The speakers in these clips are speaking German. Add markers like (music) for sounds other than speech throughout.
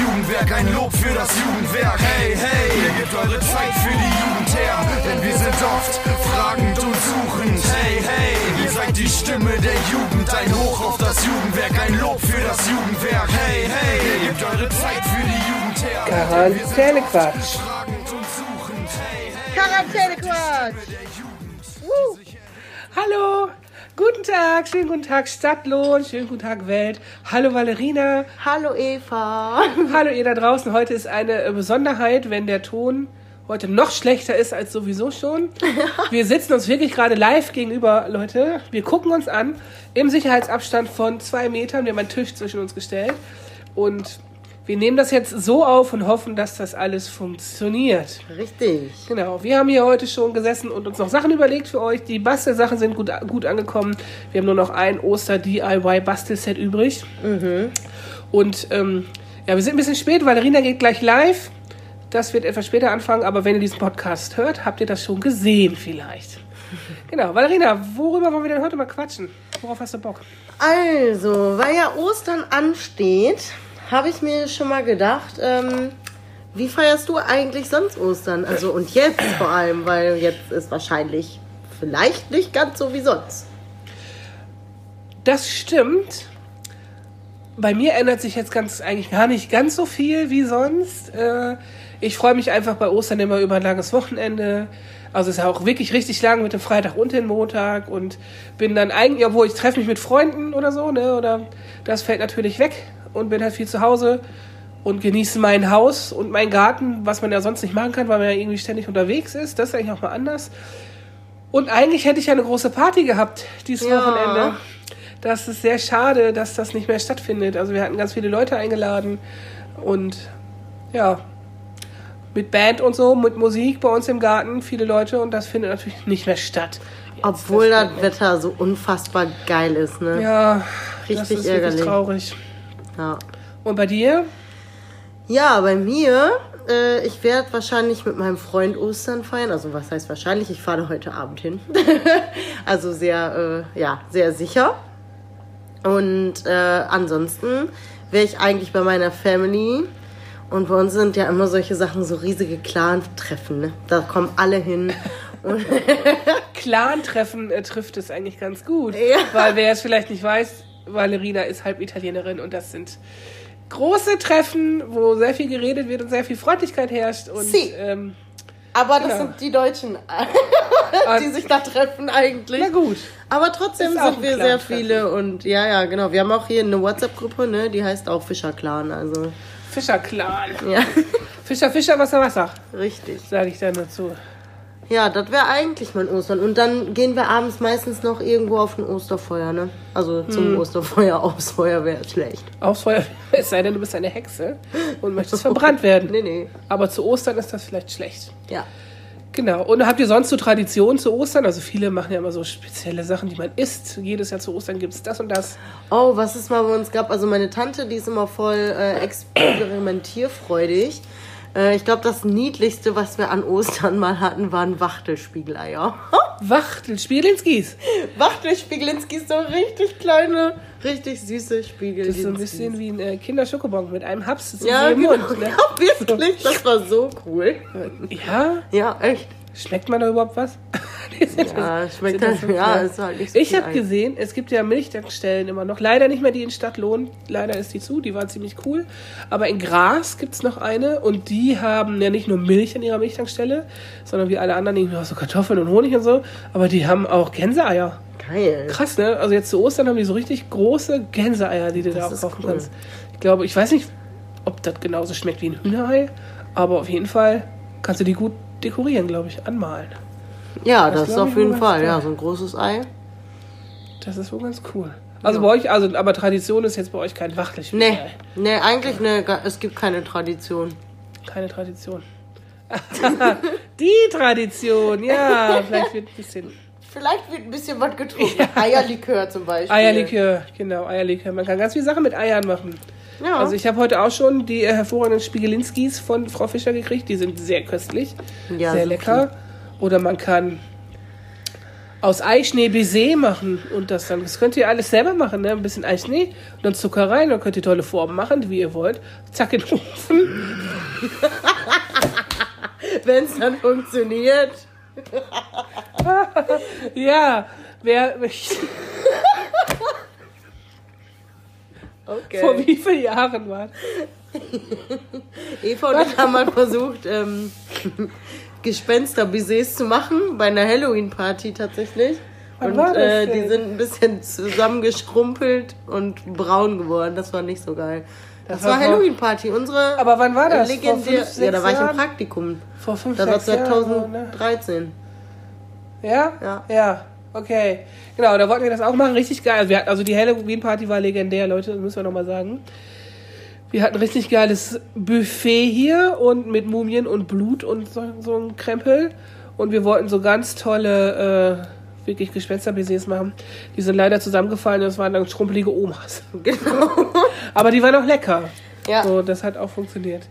Jugendwerk, ein Lob für das Jugendwerk. Hey, hey, ihr gebt eure Zeit für die Jugend her, denn wir sind oft fragend und suchend. Hey, hey, ihr seid die Stimme der Jugend, ein Hoch auf das Jugendwerk, ein Lob für das Jugendwerk. Hey, hey, ihr gebt eure Zeit für die Jugend her. Quarantänequatsch. Fragend und suchend. Guten Tag, schönen guten Tag Stadtlohn, schönen guten Tag Welt. Hallo Valerina, Hallo Eva. (laughs) hallo ihr da draußen. Heute ist eine äh, Besonderheit, wenn der Ton heute noch schlechter ist als sowieso schon. (laughs) Wir sitzen uns wirklich gerade live gegenüber, Leute. Wir gucken uns an im Sicherheitsabstand von zwei Metern. Wir haben einen Tisch zwischen uns gestellt und wir nehmen das jetzt so auf und hoffen, dass das alles funktioniert. Richtig. Genau, wir haben hier heute schon gesessen und uns noch Sachen überlegt für euch. Die Bastelsachen sind gut, gut angekommen. Wir haben nur noch ein Oster-DIY-Bastelset übrig. Und ähm, ja, wir sind ein bisschen spät. Valerina geht gleich live. Das wird etwas später anfangen, aber wenn ihr diesen Podcast hört, habt ihr das schon gesehen vielleicht. (laughs) Genau, Valerina, worüber wollen wir denn heute mal quatschen? Worauf hast du Bock? Also, weil ja Ostern ansteht, habe ich mir schon mal gedacht, ähm, wie feierst du eigentlich sonst Ostern? Also und jetzt vor allem, weil jetzt ist wahrscheinlich vielleicht nicht ganz so wie sonst. Das stimmt. Bei mir ändert sich jetzt ganz eigentlich gar nicht ganz so viel wie sonst. Äh, ich freue mich einfach bei Ostern immer über ein langes Wochenende. Also es ist ja auch wirklich richtig lang mit dem Freitag und dem Montag und bin dann eigentlich, obwohl ich treffe mich mit Freunden oder so, ne, oder das fällt natürlich weg und bin halt viel zu Hause und genieße mein Haus und meinen Garten, was man ja sonst nicht machen kann, weil man ja irgendwie ständig unterwegs ist. Das ist eigentlich auch mal anders. Und eigentlich hätte ich ja eine große Party gehabt dieses Ja. Wochenende. Das ist sehr schade, dass das nicht mehr stattfindet. Also wir hatten ganz viele Leute eingeladen und ja, mit Band und so, mit Musik bei uns im Garten, viele Leute und das findet natürlich nicht mehr statt. Jetzt, Obwohl das fällt Wetter so unfassbar geil ist, ne? Ja, das Richtig ist ärgerlich. traurig. Ja. Und bei dir? Ja, bei mir, äh, ich werde wahrscheinlich mit meinem Freund Ostern feiern. Also was heißt wahrscheinlich? Ich fahre heute Abend hin. (laughs) also sehr, äh, ja, sehr sicher. Und äh, ansonsten wäre ich eigentlich bei meiner Family. Und bei uns sind ja immer solche Sachen, so riesige Clan-Treffen. Ne? Da kommen alle hin. (laughs) Clan-Treffen äh, trifft es eigentlich ganz gut. Ja. Weil wer es vielleicht nicht weiß, Valerina ist halb Italienerin und das sind große Treffen, wo sehr viel geredet wird und sehr viel Freundlichkeit herrscht. Und Si. ähm, Aber das Genau. sind die Deutschen, (laughs) die sich da treffen eigentlich. na gut. Aber trotzdem sind wir sehr viele und ja, ja, genau. Wir haben auch hier eine WhatsApp-Gruppe, ne? Die heißt auch Fischer Clan, also Fischer-Clan. ja, (laughs) Fischer, Fischer, Wasser, Wasser, richtig. sage ich dann dazu. Ja, das wäre eigentlich mein Ostern. Und dann gehen wir abends meistens noch irgendwo auf ein Osterfeuer, ne? Also zum Hm. Osterfeuer (laughs) aufs Feuer wäre schlecht. Aufs Feuer, (laughs) es sei denn, du bist eine Hexe und möchtest (laughs) verbrannt werden. Nee, nee. Aber zu Ostern ist das vielleicht schlecht. Ja. Genau. Und habt ihr sonst so Traditionen zu Ostern? Also viele machen ja immer so spezielle Sachen, die man isst. Jedes Jahr zu Ostern gibt es das und das. Oh, was es mal bei uns gab. Also meine Tante, die ist immer voll äh, experimentierfreudig. Äh, ich glaube, das Niedlichste, was wir an Ostern mal hatten, waren Wachtelspiegeleier. (laughs) Wachtel, Spielinskis. Wachtelspiegelinskis, so richtig kleine, richtig süße Spiegel. Das ist so ein bisschen wie ein äh, Kinderschokobon mit einem Haps zu Ja, im genau. Mund. Ne? Ja, wirklich. Das war so cool. Ja, Ja, echt. schmeckt man da überhaupt was? Ja, (laughs) das- schmeckt das halt- ja, ist halt nicht so Ich habe gesehen, es gibt ja Milchtankstellen immer noch. Leider nicht mehr die in Stadtlohn. Leider ist die zu. Die war ziemlich cool. Aber in Gras gibt's noch eine und die haben ja nicht nur Milch an ihrer Milchtankstelle, sondern wie alle anderen irgendwie auch so Kartoffeln und Honig und so. Aber die haben auch Gänseeier. Geil. Krass, ne? Also jetzt zu Ostern haben die so richtig große Gänseeier, die du da auch kaufen cool. kannst. Ich glaube, ich weiß nicht, ob das genauso schmeckt wie ein Hühnerei, aber auf jeden Fall kannst du die gut dekorieren, glaube ich, anmalen. Ja, Das das ist auf jeden Fall. Ja, so ein großes Ei. Das ist wohl ganz cool. Also bei euch, also aber Tradition ist jetzt bei euch kein Wachtelspiel. Nee, nee, eigentlich ne, es gibt keine Tradition. Keine Tradition. (laughs) die Tradition, ja, (laughs) vielleicht wird ein bisschen Vielleicht wird ein bisschen was getrunken. Eierlikör zum Beispiel. Eierlikör, genau, Eierlikör. Man kann ganz viele Sachen mit Eiern machen. Ja. Also ich habe heute auch schon die äh, hervorragenden Spiegelinskis von Frau Fischer gekriegt. Die sind sehr köstlich, Ja, sehr lecker. Oder man kann aus Eischnee Baiser machen und das dann. Das könnt ihr alles selber machen, ne? Ein bisschen Eischnee und dann Zucker rein, dann könnt ihr tolle Formen machen, wie ihr wollt. Zack in den Ofen. (laughs) Wenn es dann funktioniert. (laughs) Ja, wer Okay. vor wie vielen Jahren war? (laughs) Eva und ich haben mal versucht, ähm, Gespenster-Bisets zu machen bei einer Halloween-Party tatsächlich. Wann und war das äh, die sind ein bisschen zusammengeschrumpelt und braun geworden. Das war nicht so geil. Das, Das war war Halloween-Party. Unsere Aber wann war das? Vor legendär. fünf, ja, da war ich im? Praktikum. Vor fünf, Das war sechs Jahren. Ne? 2013. Ja? Ja. Ja, okay. Genau, da wollten wir das auch machen. Richtig geil. Also, wir hatten, also die Halloween-Party war legendär, Leute, das müssen wir nochmal sagen. Wir hatten richtig geiles Buffet hier und mit Mumien und Blut und so, so ein Krempel. Und wir wollten so ganz tolle, äh, wirklich Gespensterbaises machen. Die sind leider zusammengefallen, das waren dann schrumpelige Omas. (laughs) Genau. Aber die waren auch lecker. Ja. So, das hat auch funktioniert.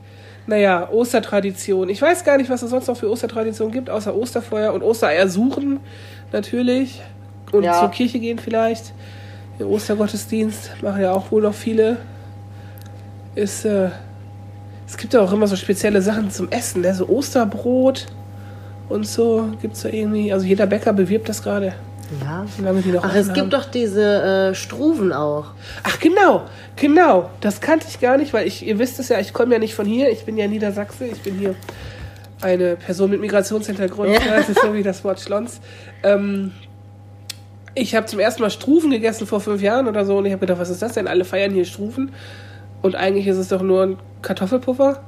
Naja, Ostertradition. Ich weiß gar nicht, was es sonst noch für Ostertraditionen gibt, außer Osterfeuer und Ostereier suchen, natürlich. Und Ja. zur Kirche gehen vielleicht. Der Ostergottesdienst machen ja auch wohl noch viele. Ist, äh, es gibt ja auch immer so spezielle Sachen zum Essen, ne? so Osterbrot und so gibt's da irgendwie. Also jeder Bäcker bewirbt das gerade. Ja. Ach, es haben. gibt doch diese äh, Struven auch. Ach genau, genau. Das kannte ich gar nicht, weil ich, ihr wisst es ja, ich komme ja nicht von hier. Ich bin ja Niedersachse. Ich bin hier eine Person mit Migrationshintergrund. Ja. Das ist so wie das Wort Schlons. Ähm, ich habe zum ersten Mal Struven gegessen vor fünf Jahren oder so und ich habe gedacht, was ist das denn? Alle feiern hier Struven. Und eigentlich ist es doch nur ein Kartoffelpuffer.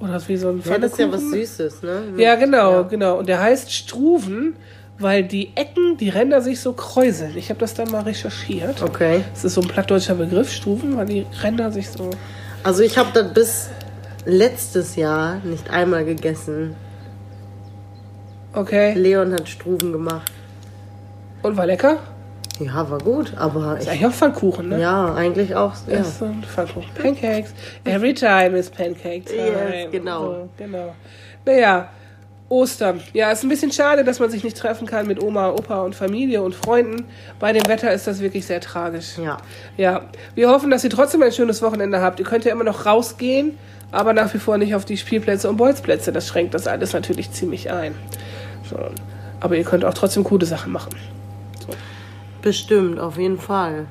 Oder wie so ein Ja, das ist ja was. Süßes, ne? Ja, genau, Ja. genau. Und der heißt Struven, weil die Ecken, die Ränder sich so kräuseln. Ich habe das dann mal recherchiert. Okay. Das ist so ein plattdeutscher Begriff, Struven, weil die Ränder sich so. Also ich habe das bis letztes Jahr nicht einmal gegessen. Okay. Leon hat Struven gemacht. Und war lecker? Ja, war gut, aber Ist ich, eigentlich auch Pfannkuchen, ne? ja, eigentlich auch. Ja. Das ist so Pfannkuchen. Pancakes. Every time is pancake time. Yes, genau. So, genau. Naja, Ostern. Ja, ist ein bisschen schade, dass man sich nicht treffen kann mit Oma, Opa und Familie und Freunden. Bei dem Wetter ist das wirklich sehr tragisch. Ja. Ja, wir hoffen, dass ihr trotzdem ein schönes Wochenende habt. Ihr könnt ja immer noch rausgehen, aber nach wie vor nicht auf die Spielplätze und Bolzplätze. Das schränkt das alles natürlich ziemlich ein. So. Aber ihr könnt auch trotzdem coole Sachen machen. Bestimmt, auf jeden Fall.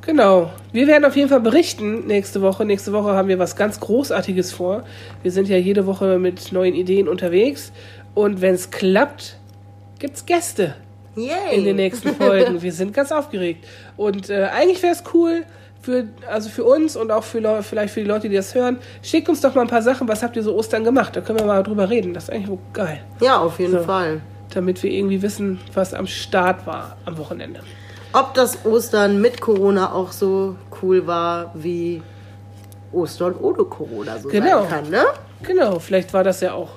Genau. Wir werden auf jeden Fall berichten nächste Woche. Nächste Woche haben wir was ganz Großartiges vor. Wir sind ja jede Woche mit neuen Ideen unterwegs. Und wenn es klappt, gibt's Gäste Yay! in den nächsten Folgen. Wir sind ganz aufgeregt. Und äh, eigentlich wäre es cool, für, also für uns und auch für vielleicht für die Leute, die das hören, schickt uns doch mal ein paar Sachen. Was habt ihr so Ostern gemacht? Da können wir mal drüber reden. Das ist eigentlich geil. Ja, auf jeden So. Fall. Damit wir irgendwie wissen, was am Start war am Wochenende. Ob das Ostern mit Corona auch so cool war wie Ostern ohne Corona so Genau. sein kann, ne? Genau, vielleicht war das ja auch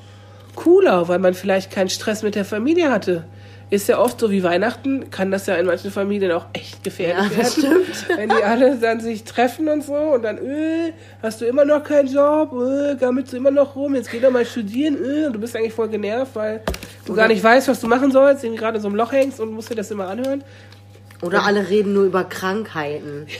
cooler, weil man vielleicht keinen Stress mit der Familie hatte. Ist ja oft so wie Weihnachten, kann das ja in manchen Familien auch echt gefährlich Ja, das werden. stimmt. Wenn die alle dann sich treffen und so und dann, äh, hast du immer noch keinen Job, äh, gammelst du immer noch rum, jetzt geh doch mal studieren, äh, und du bist eigentlich voll genervt, weil du gar nicht weißt, was du machen sollst, irgendwie gerade so im Loch hängst und musst dir das immer anhören. Oder alle reden nur über Krankheiten. (laughs)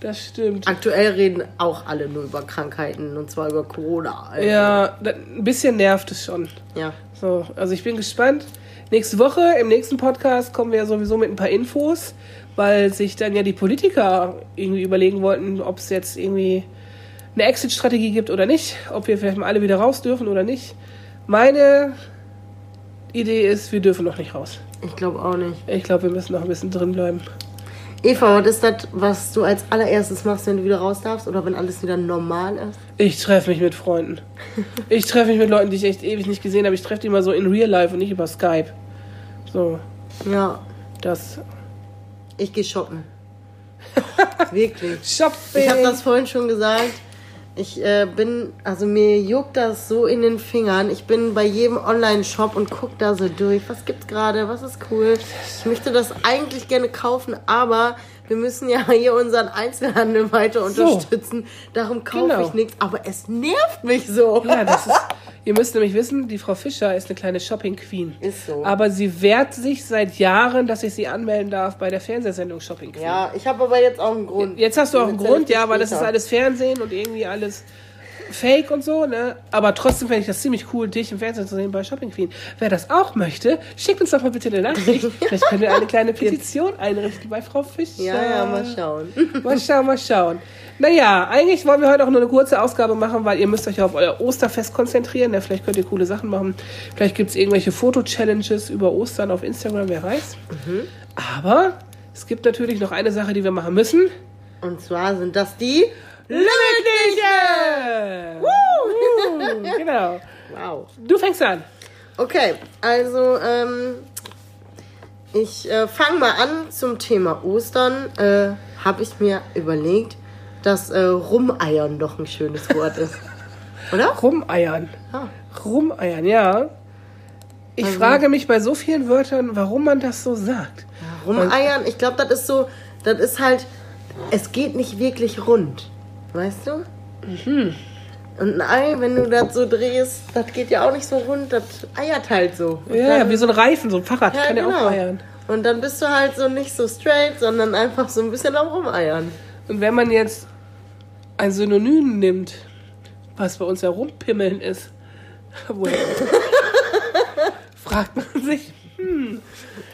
Das stimmt. Aktuell reden auch alle nur über Krankheiten und zwar über Corona. Also, Ja, ein bisschen nervt es schon. ja. So, also ich bin gespannt. Nächste Woche, im nächsten Podcast, kommen wir sowieso mit ein paar Infos, weil sich dann ja die Politiker irgendwie überlegen wollten, ob es jetzt irgendwie eine Exit-Strategie gibt oder nicht, ob wir vielleicht mal alle wieder raus dürfen oder nicht. Meine Idee ist, wir dürfen noch nicht raus. Ich glaube auch nicht. Ich glaube, wir müssen noch ein bisschen drin bleiben. Eva, was ist das, was du als allererstes machst, wenn du wieder raus darfst oder wenn alles wieder normal ist? Ich treffe mich mit Freunden. Ich treffe mich mit Leuten, die ich echt ewig nicht gesehen habe. Ich treffe die mal so in Real Life und nicht über Skype. So, Ja, das. ich gehe shoppen. (laughs) Wirklich. Shopping! Ich habe das vorhin schon gesagt. Ich äh, bin, also mir juckt das so in den Fingern. Ich bin bei jedem Online-Shop und guck da so durch. Was gibt's gerade? Was ist cool? Ich möchte das eigentlich gerne kaufen, aber wir müssen ja hier unseren Einzelhandel weiter So. unterstützen. Darum kaufe Genau. ich nichts. Aber es nervt mich so. Ja, das ist, (laughs) Ihr müsst nämlich wissen, die Frau Fischer ist eine kleine Shopping Queen. Ist so. Aber sie wehrt sich seit Jahren, dass ich sie anmelden darf bei der Fernsehsendung Shopping Queen. Ja, ich habe aber jetzt auch einen Grund. Jetzt hast du auch einen Grund, ja, weil das ist alles Fernsehen und irgendwie alles Fake und so, ne? Aber trotzdem fände ich das ziemlich cool, dich im Fernsehen zu sehen bei Shopping Queen. Wer das auch möchte, schickt uns doch mal bitte eine Nachricht. (laughs) Vielleicht können wir eine kleine Petition einrichten bei Frau Fischer. Ja, ja, mal schauen. (laughs) Mal schauen, mal schauen. Naja, eigentlich wollen wir heute auch nur eine kurze Ausgabe machen, weil ihr müsst euch ja auf euer Osterfest konzentrieren. Ja, vielleicht könnt ihr coole Sachen machen. Vielleicht gibt es irgendwelche Foto-Challenges über Ostern auf Instagram, wer weiß. Aber es gibt natürlich noch eine Sache, die wir machen müssen. Und zwar sind das die. Limmerknete! Woo! (laughs) genau. Wow. Du fängst an. Okay, also ähm, ich äh, fange mal an zum Thema Ostern. Äh, Habe ich mir überlegt, dass äh, Rumeiern doch ein schönes Wort ist. (laughs) Oder? Rumeiern. Ja. Rumeiern, ja. Ich Also- frage mich bei so vielen Wörtern, warum man das so sagt. Rumeiern, ich glaube, das ist so, das ist halt, es geht nicht wirklich rund. Weißt du? Mhm. Und ein Ei, wenn du das so drehst, das geht ja auch nicht so rund, das eiert halt so. Und Ja, dann- wie so ein Reifen, so ein Fahrrad, Ja, kann ja genau. auch eiern. Und dann bist du halt so nicht so straight, sondern einfach so ein bisschen am Rumeiern. Und wenn man jetzt ein Synonym nimmt, was bei uns ja rumpimmeln ist, (laughs) (laughs) fragt man sich, wir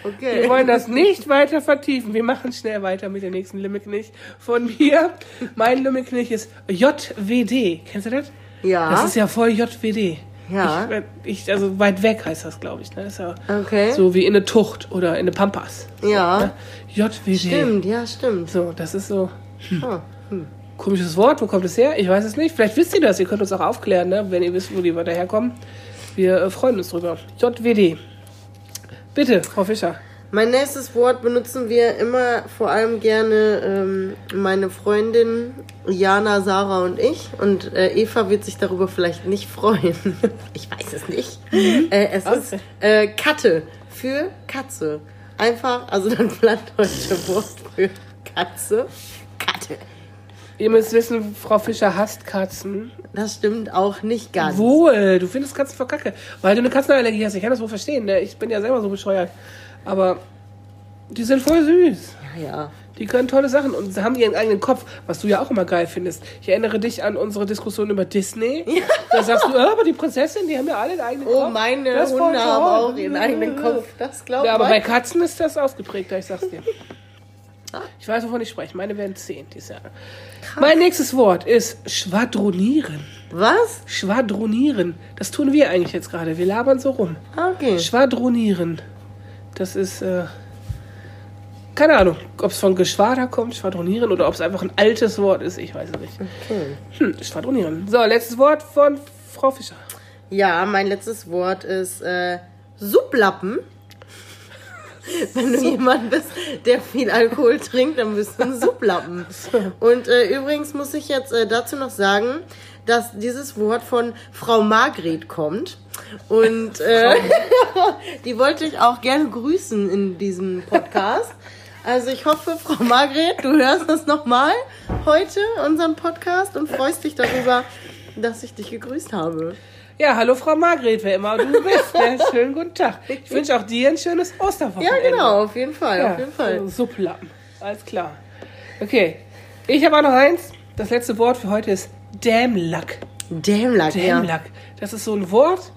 Okay. wollen das nicht weiter vertiefen. Wir machen schnell weiter mit dem nächsten Limmelknich von mir. Mein Limmelknich ist JWD. Kennst du das? Ja. Das ist ja voll JWD. Ja. Ich, ich, also weit weg heißt das, glaube ich. Ne? Das ist ja Okay. so wie in eine Tucht oder in eine Pampas. Ja. JWD. Stimmt, ja, stimmt. So, das ist so Ah, komisches Wort. Wo kommt es her? Ich weiß es nicht. Vielleicht wisst ihr das. Ihr könnt uns auch aufklären, ne? wenn ihr wisst, wo die Wörter herkommen. Wir äh, freuen uns drüber. JWD. Bitte, Frau Fischer. Mein nächstes Wort benutzen wir immer vor allem gerne ähm, meine Freundin Jana, Sarah und ich. Und äh, Eva wird sich darüber vielleicht nicht freuen. (laughs) ich weiß es nicht. Äh, es Okay. ist äh, Katte für Katze. Einfach, also das plattdeutsche Wort für Katze. Katte. Ihr müsst wissen, Frau Fischer hasst Katzen. Das stimmt auch nicht ganz. Wohl, du findest Katzen voll kacke. Weil du eine Katzenallergie hast. Ich kann das wohl verstehen. Ne? Ich bin ja selber so bescheuert. Aber die sind voll süß. Ja, ja. Die können tolle Sachen und haben ihren eigenen Kopf, was du ja auch immer geil findest. Ich erinnere dich an unsere Diskussion über Disney. Da sagst du, ah, aber die Prinzessin, die haben ja alle einen eigenen Oh, Kopf. meine Das Hunde haben auch ihren eigenen Kopf. Das glaube ich. Ja, aber bei Katzen ist das ausgeprägter, ich sag's dir. Ich weiß, wovon ich spreche. Meine werden zehn dieses Jahr. Mein nächstes Wort ist schwadronieren. Was? Schwadronieren. Das tun wir eigentlich jetzt gerade. Wir labern so rum. Okay. Schwadronieren. Das ist, äh, keine Ahnung, ob es von Geschwader kommt, schwadronieren, oder ob es einfach ein altes Wort ist. Ich weiß es nicht. Hm, schwadronieren. So, letztes Wort von Frau Fischer. Ja, mein letztes Wort ist äh, Supplappen. (laughs) Wenn du jemand bist, der viel Alkohol trinkt, dann bist du ein Supplappen. (laughs) Und äh, übrigens muss ich jetzt äh, dazu noch sagen, dass dieses Wort von Frau Margret kommt. Und äh, (laughs) die wollte ich auch gerne grüßen in diesem Podcast. Also ich hoffe, Frau Margret, du hörst das nochmal heute, unseren Podcast, und freust dich darüber, dass ich dich gegrüßt habe. Ja, hallo Frau Margret, wer immer du bist. Ne? (laughs) Schönen guten Tag. Ich wünsche auch dir ein schönes Ja, Osterwochenende. genau, auf jeden Fall, Ja, auf jeden Fall. so Supplappen. Alles klar. Okay. Ich habe auch noch eins. Das letzte Wort für heute ist Dämlack. Dämlack, ja. Dämlack. Das ist so ein Wort,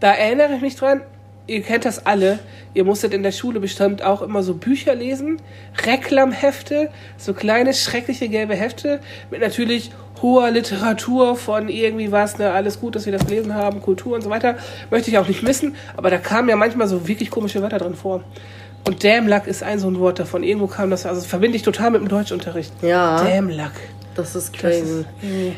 da erinnere ich mich dran. Ihr kennt das alle. Ihr musstet in der Schule bestimmt auch immer so Bücher lesen. Reklamhefte, so kleine, schreckliche gelbe Hefte mit natürlich hoher Literatur von irgendwie was, ne, alles gut, dass wir das gelesen haben, Kultur und so weiter. Möchte ich auch nicht missen, aber da kamen ja manchmal so wirklich komische Wörter drin vor. Und Dämlack ist ein so ein Wort davon. Irgendwo kam das, also das verbinde ich total mit dem Deutschunterricht. Ja. Dämlack. Das ist Das crazy. ist irgendwie,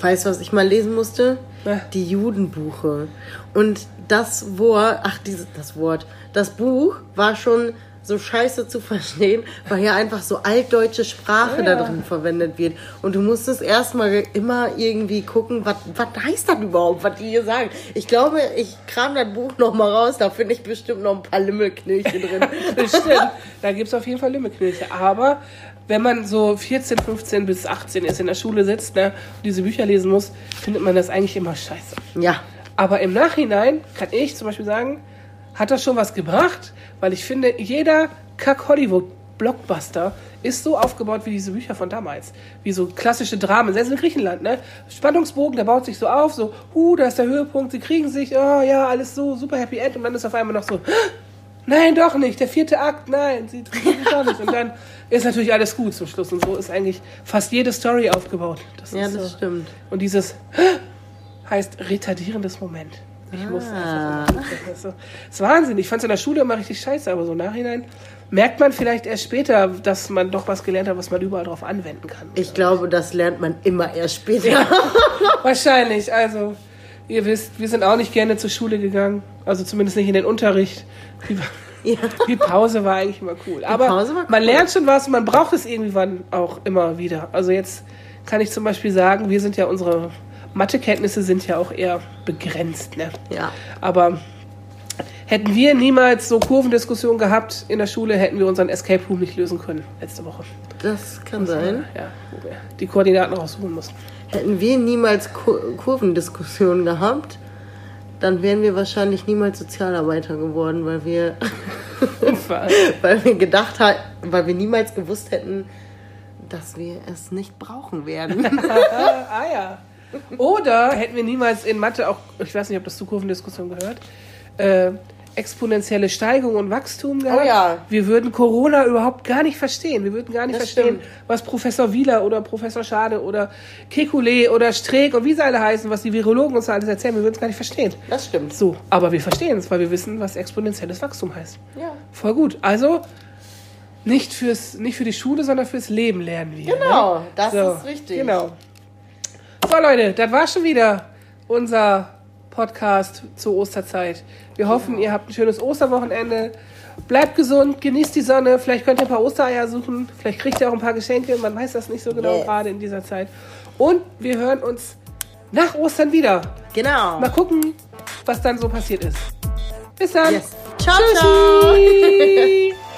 Weißt du, was ich mal lesen musste? Na? Die Judenbuche. Und das Wort, ach, dieses, das Wort, das Buch war schon so scheiße zu verstehen, weil hier einfach so altdeutsche Sprache Ja. da drin verwendet wird. Und du musstest erstmal immer irgendwie gucken, was heißt das überhaupt, was die hier sagen. Ich glaube, ich kram das Buch nochmal raus, da finde ich bestimmt noch ein paar Limmelknilche drin. (laughs) Bestimmt. Da gibt es auf jeden Fall Limmerknilche. Aber wenn man so 14, 15 bis 18 ist, in der Schule sitzt ne, und diese Bücher lesen muss, findet man das eigentlich immer scheiße. ja. Aber im Nachhinein kann ich zum Beispiel sagen, hat das schon was gebracht, weil ich finde, jeder Kack-Hollywood-Blockbuster ist so aufgebaut wie diese Bücher von damals. Wie so klassische Dramen, selbst in Griechenland, ne? Spannungsbogen, der baut sich so auf, so, huh, da ist der Höhepunkt, sie kriegen sich, oh ja, alles so, super Happy End und dann ist auf einmal noch so, nein, doch nicht, der vierte Akt, nein, sie kriegen sich doch nicht. Und dann ist natürlich alles gut zum Schluss und so ist eigentlich fast jede Story aufgebaut. Das Ja, ist das stimmt. Und dieses heißt retardierendes Moment. Ich muss Ah. einfach. Das ist, Wahnsinn. Ich fand es in der Schule immer richtig scheiße, aber so im Nachhinein merkt man vielleicht erst später, dass man doch was gelernt hat, was man überall drauf anwenden kann. Ich glaube, das lernt man immer erst später. (laughs) Wahrscheinlich. Also, ihr wisst, wir sind auch nicht gerne zur Schule gegangen. Also zumindest nicht in den Unterricht. Die, (laughs) Ja. die Pause war eigentlich immer cool. Aber war man cool. lernt schon was und man braucht es irgendwann auch immer wieder. Also jetzt kann ich zum Beispiel sagen, wir sind ja unsere Mathekenntnisse sind ja auch eher begrenzt. Ne? Ja. Aber hätten wir niemals so Kurvendiskussionen gehabt in der Schule, hätten wir unseren Escape Room nicht lösen können letzte Woche. Das kann sein. Ja, wo wir die Koordinaten raussuchen mussten. Hätten wir niemals Kur Kurvendiskussionen gehabt, dann wären wir wahrscheinlich niemals Sozialarbeiter geworden, weil wir, (laughs) weil wir gedacht haben, weil wir niemals gewusst hätten, dass wir es nicht brauchen werden. (laughs) ah ja. Oder hätten wir niemals in Mathe auch, ich weiß nicht, ob das zur Kurvendiskussion gehört, äh, exponentielle Steigung und Wachstum gehabt. Oh ja. Wir würden Corona überhaupt gar nicht verstehen. Wir würden gar nicht Das verstehen, stimmt. was Professor Wieler oder Professor Schade oder Kekulé oder Streeck und wie sie alle heißen, was die Virologen uns alles erzählen. Wir würden es gar nicht verstehen. Das stimmt. So, aber wir verstehen es, weil wir wissen, was exponentielles Wachstum heißt. Ja. Voll gut. Also nicht fürs, nicht für die Schule, sondern fürs Leben lernen wir. Genau, ne? das so, ist richtig. Genau. So Leute, das war schon wieder unser Podcast zur Osterzeit. Wir hoffen, ihr habt ein schönes Osterwochenende. Bleibt gesund, genießt die Sonne. Vielleicht könnt ihr ein paar Ostereier suchen. Vielleicht kriegt ihr auch ein paar Geschenke. Man weiß das nicht so genau Yes. gerade in dieser Zeit. Und wir hören uns nach Ostern wieder. Genau. Mal gucken, was dann so passiert ist. Bis dann. Yes. Ciao, ciao. Tschüssi. (laughs)